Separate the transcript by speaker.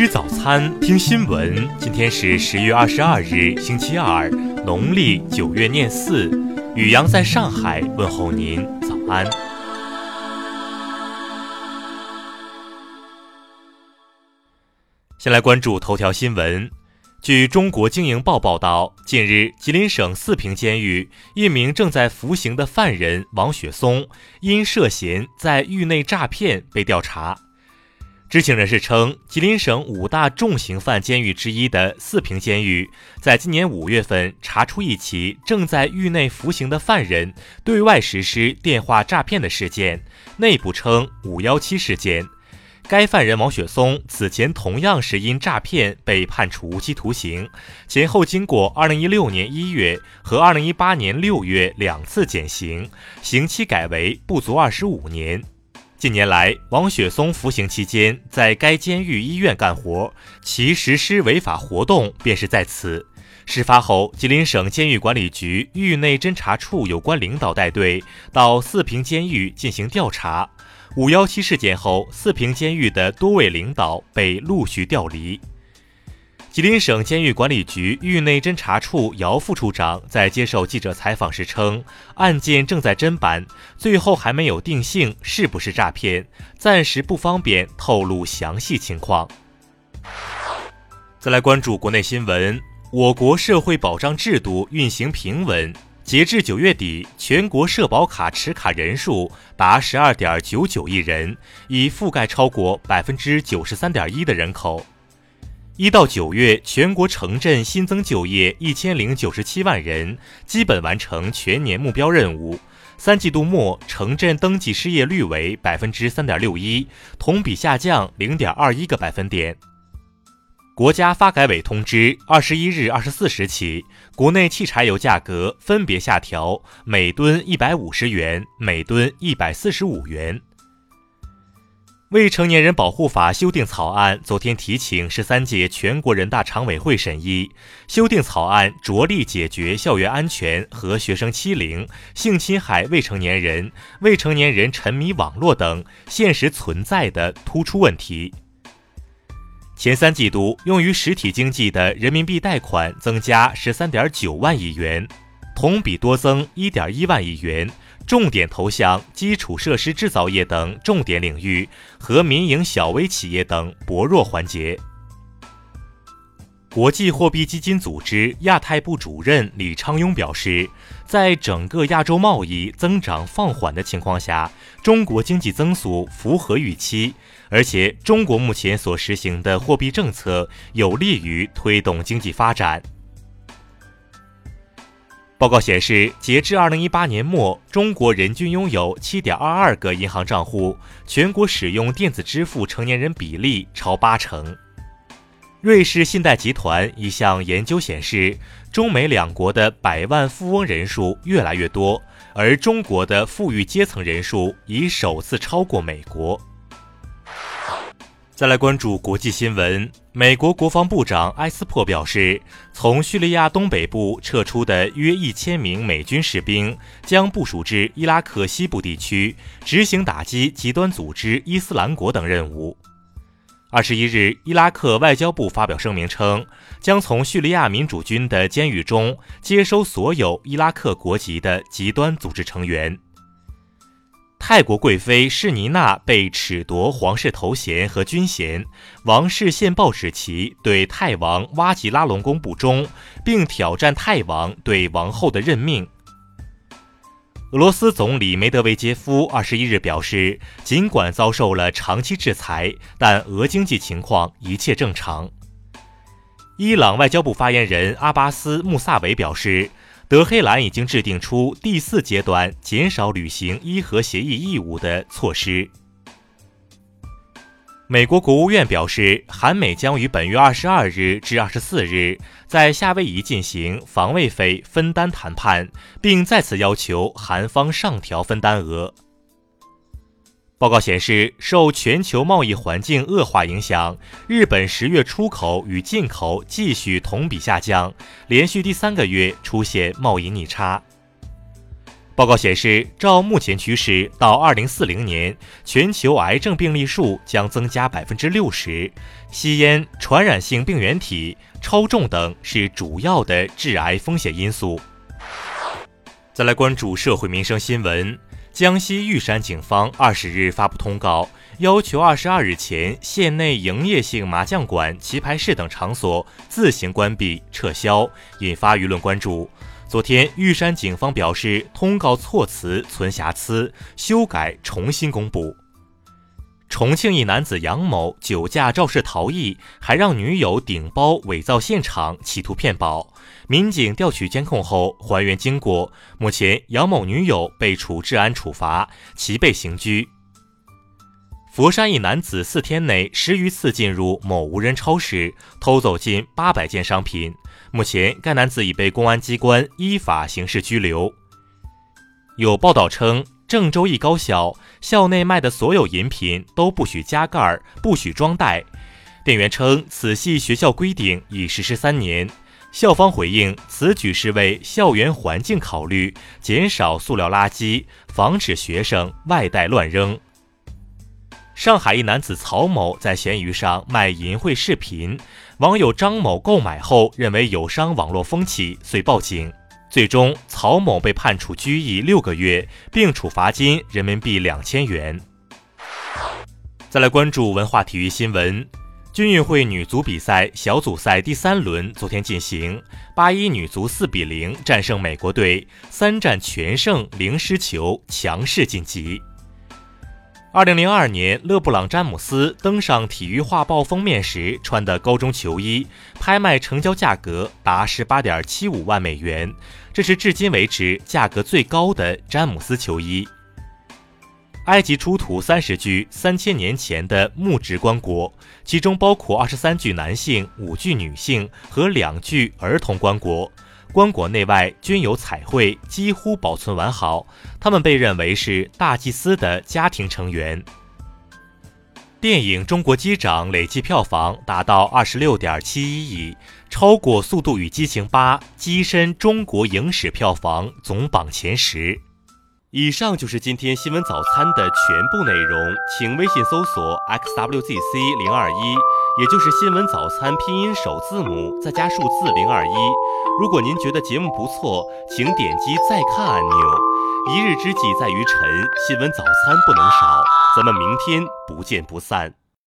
Speaker 1: 吃早餐，听新闻。今天是十月二十二日，星期二，农历九月廿四。雨阳在上海问候您，早安。先来关注头条新闻。据中国经营报报道，近日，吉林省四平监狱一名正在服刑的犯人王雪松，因涉嫌在狱内诈骗被调查。知情人士称，吉林省五大重刑犯监狱之一的四平监狱，在今年五月份查出一起正在狱内服刑的犯人对外实施电话诈骗的事件，内部称“五幺七事件”。该犯人王雪松此前同样是因诈骗被判处无期徒刑，前后经过2016年1月和2018年6月两次减刑，刑期改为不足25年。近年来，王雪松服刑期间在该监狱医院干活，其实施违法活动便是在此。事发后，吉林省监狱管理局狱内侦查处有关领导带队到四平监狱进行调查。五幺七事件后，四平监狱的多位领导被陆续调离。吉林省监狱管理局狱内侦查处姚副处长在接受记者采访时称，案件正在侦办，最后还没有定性是不是诈骗，暂时不方便透露详细情况。再来关注国内新闻，我国社会保障制度运行平稳，截至九月底，全国社保卡持卡人数达十二点九九亿人，已覆盖超过百分之九十三点一的人口。一到九月，全国城镇新增就业一千零九十七万人，基本完成全年目标任务。三季度末，城镇登记失业率为百分之三点六一，同比下降零点二一个百分点。国家发改委通知，二十一日二十四时起，国内汽柴油价格分别下调每吨一百五十元、每吨一百四十五元。未成年人保护法修订草案昨天提请十三届全国人大常委会审议。修订草案着力解决校园安全和学生欺凌、性侵害未成年人、未成年人沉迷网络等现实存在的突出问题。前三季度用于实体经济的人民币贷款增加十三点九万亿元，同比多增一点一万亿元。重点投向基础设施制造业等重点领域和民营小微企业等薄弱环节。国际货币基金组织亚太部主任李昌镛表示，在整个亚洲贸易增长放缓的情况下，中国经济增速符合预期，而且中国目前所实行的货币政策有利于推动经济发展。报告显示，截至二零一八年末，中国人均拥有七点二二个银行账户，全国使用电子支付成年人比例超八成。瑞士信贷集团一项研究显示，中美两国的百万富翁人数越来越多，而中国的富裕阶层人数已首次超过美国。再来关注国际新闻。美国国防部长埃斯珀表示，从叙利亚东北部撤出的约一千名美军士兵将部署至伊拉克西部地区，执行打击极端组织伊斯兰国等任务。二十一日，伊拉克外交部发表声明称，将从叙利亚民主军的监狱中接收所有伊拉克国籍的极端组织成员。泰国贵妃释尼娜被褫夺皇室头衔和军衔，王室现报使其对泰王哇吉拉隆功不忠，并挑战泰王对王后的任命。俄罗斯总理梅德韦杰夫二十一日表示，尽管遭受了长期制裁，但俄经济情况一切正常。伊朗外交部发言人阿巴斯·穆萨维表示。德黑兰已经制定出第四阶段减少履行伊核协议义务的措施。美国国务院表示，韩美将于本月二十二日至二十四日在夏威夷进行防卫费分担谈判，并再次要求韩方上调分担额。报告显示，受全球贸易环境恶化影响，日本十月出口与进口继续同比下降，连续第三个月出现贸易逆差。报告显示，照目前趋势，到二零四零年，全球癌症病例数将增加百分之六十。吸烟、传染性病原体、超重等是主要的致癌风险因素。再来关注社会民生新闻，江西玉山警方二十日发布通告，要求二十二日前县内营业性麻将馆、棋牌室等场所自行关闭撤销，引发舆论关注。昨天，玉山警方表示，通告措辞存瑕疵，修改重新公布。重庆一男子杨某酒驾肇事逃逸，还让女友顶包伪造现场，企图骗保。民警调取监控后还原经过，目前杨某女友被处治安处罚，其被刑拘。佛山一男子四天内十余次进入某无人超市，偷走近八百件商品。目前，该男子已被公安机关依法刑事拘留。有报道称，郑州一高校校内卖的所有饮品都不许加盖、不许装袋。店员称，此系学校规定，已实施三年。校方回应，此举是为校园环境考虑，减少塑料垃圾，防止学生外带乱扔。上海一男子曹某在闲鱼上卖淫秽视频。网友张某购买后认为有伤网络风气，遂报警。最终，曹某被判处拘役六个月，并处罚金人民币两千元。再来关注文化体育新闻：军运会女足比赛小组赛第三轮昨天进行，八一女足四比零战胜美国队，三战全胜零失球，强势晋级。二零零二年，勒布朗·詹姆斯登上《体育画报》封面时穿的高中球衣，拍卖成交价格达十八点七五万美元，这是至今为止价格最高的詹姆斯球衣。埃及出土三十具三千年前的木质棺椁，其中包括二十三具男性、五具女性和两具儿童棺椁。棺椁内外均有彩绘，几乎保存完好。他们被认为是大祭司的家庭成员。电影《中国机长》累计票房达到二十六点七一亿，超过《速度与激情八》，跻身中国影史票房总榜前十。以上就是今天新闻早餐的全部内容，请微信搜索 xwzc 零二一，也就是新闻早餐拼音首字母再加数字零二一。如果您觉得节目不错，请点击再看按钮。一日之计在于晨，新闻早餐不能少，咱们明天不见不散。